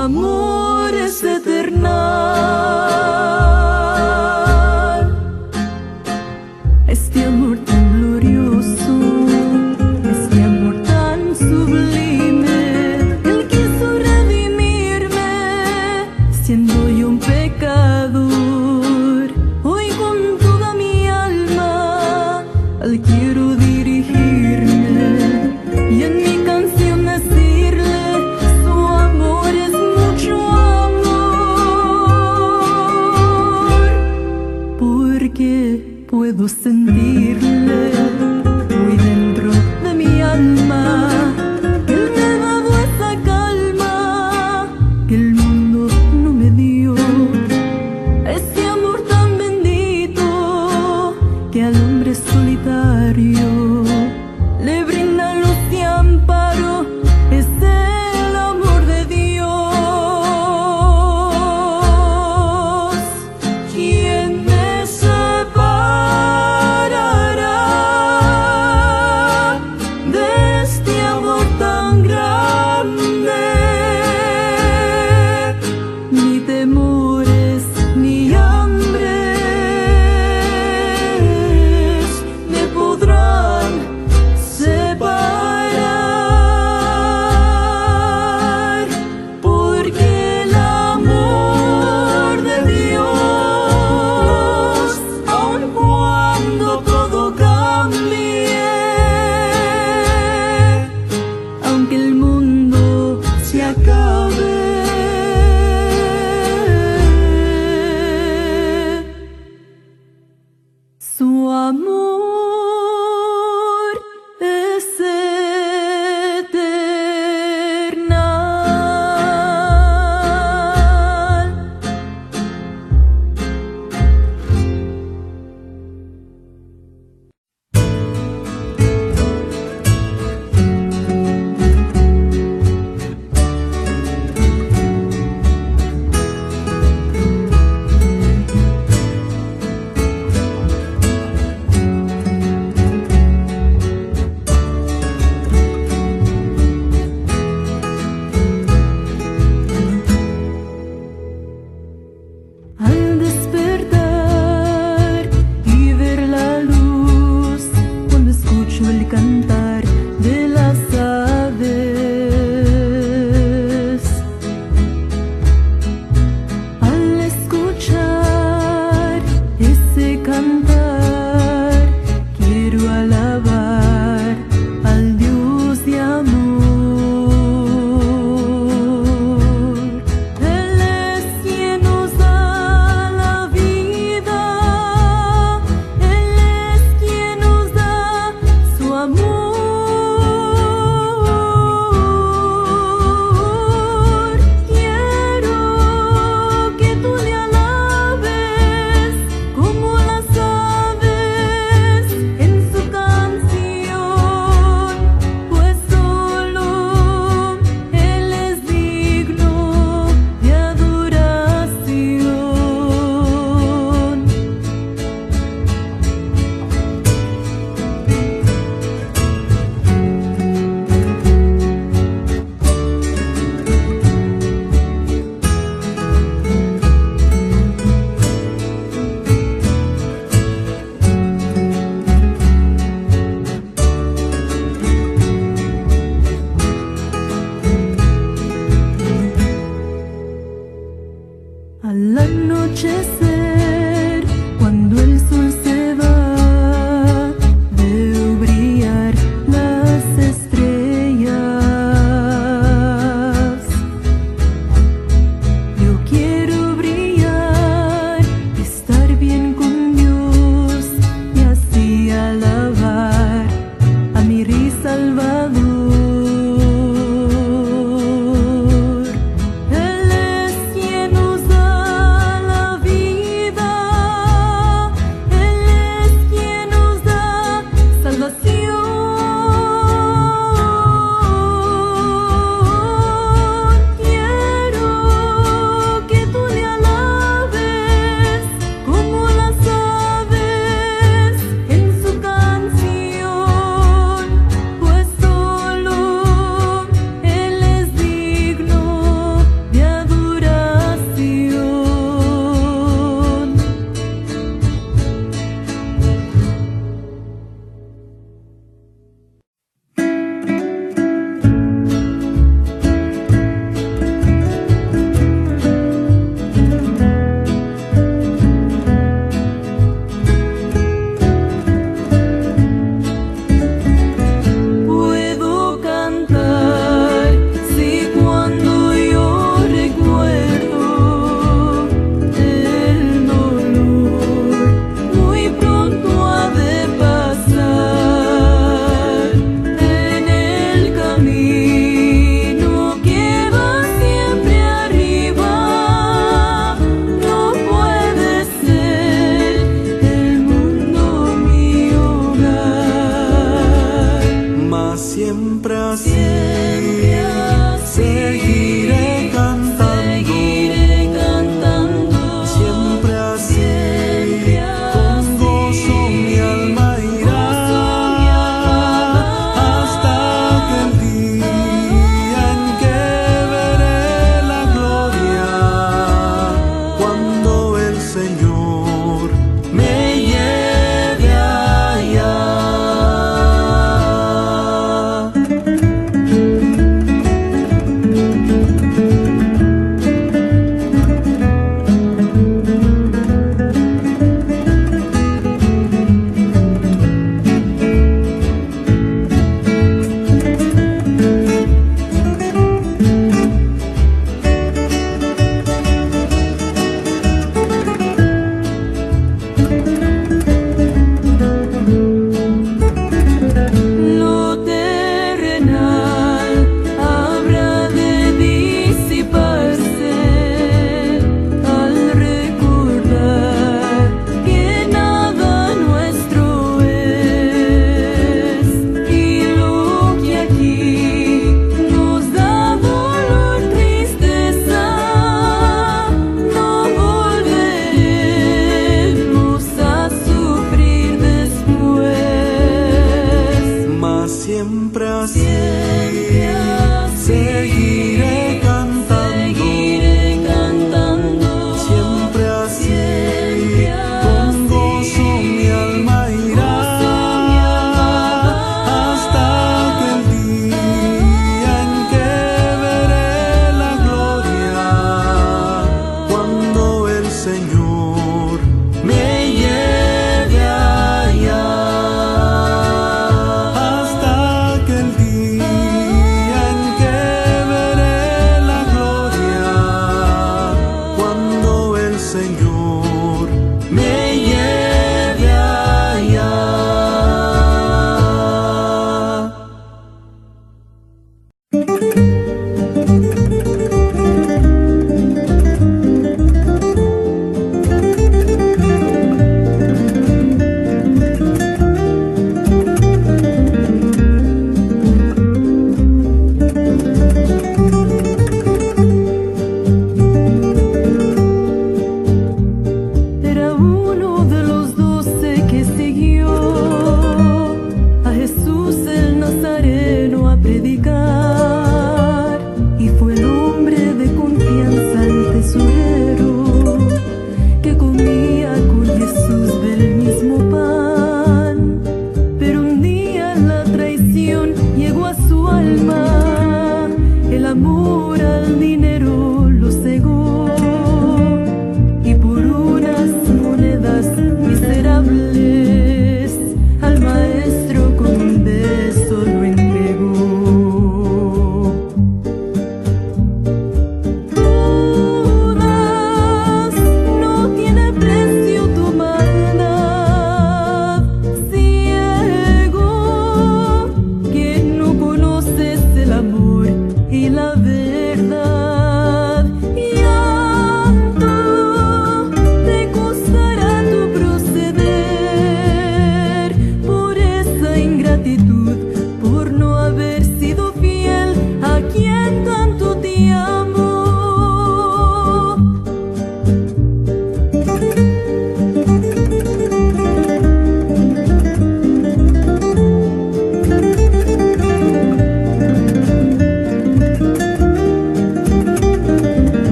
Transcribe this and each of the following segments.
amor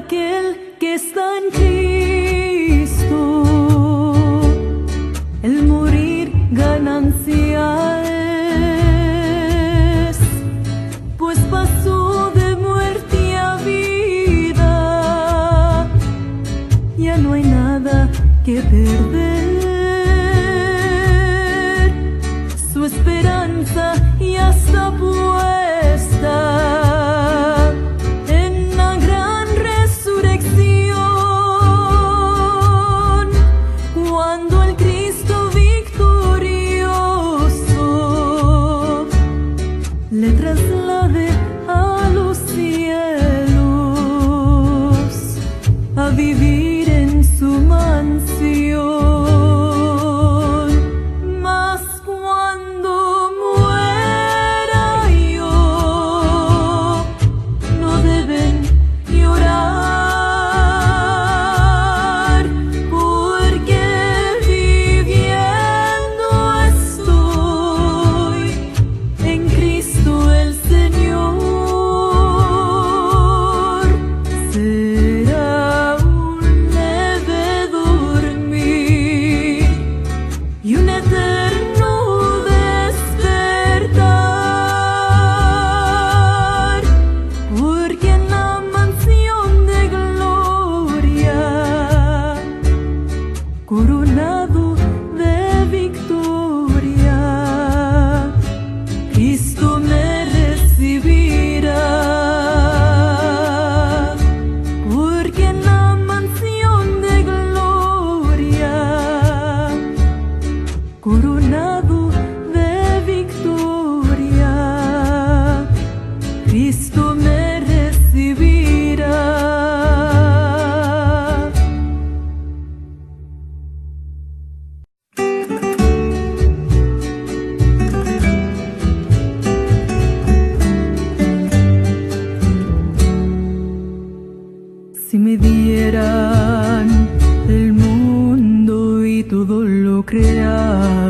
给。Todo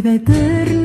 vida eterna.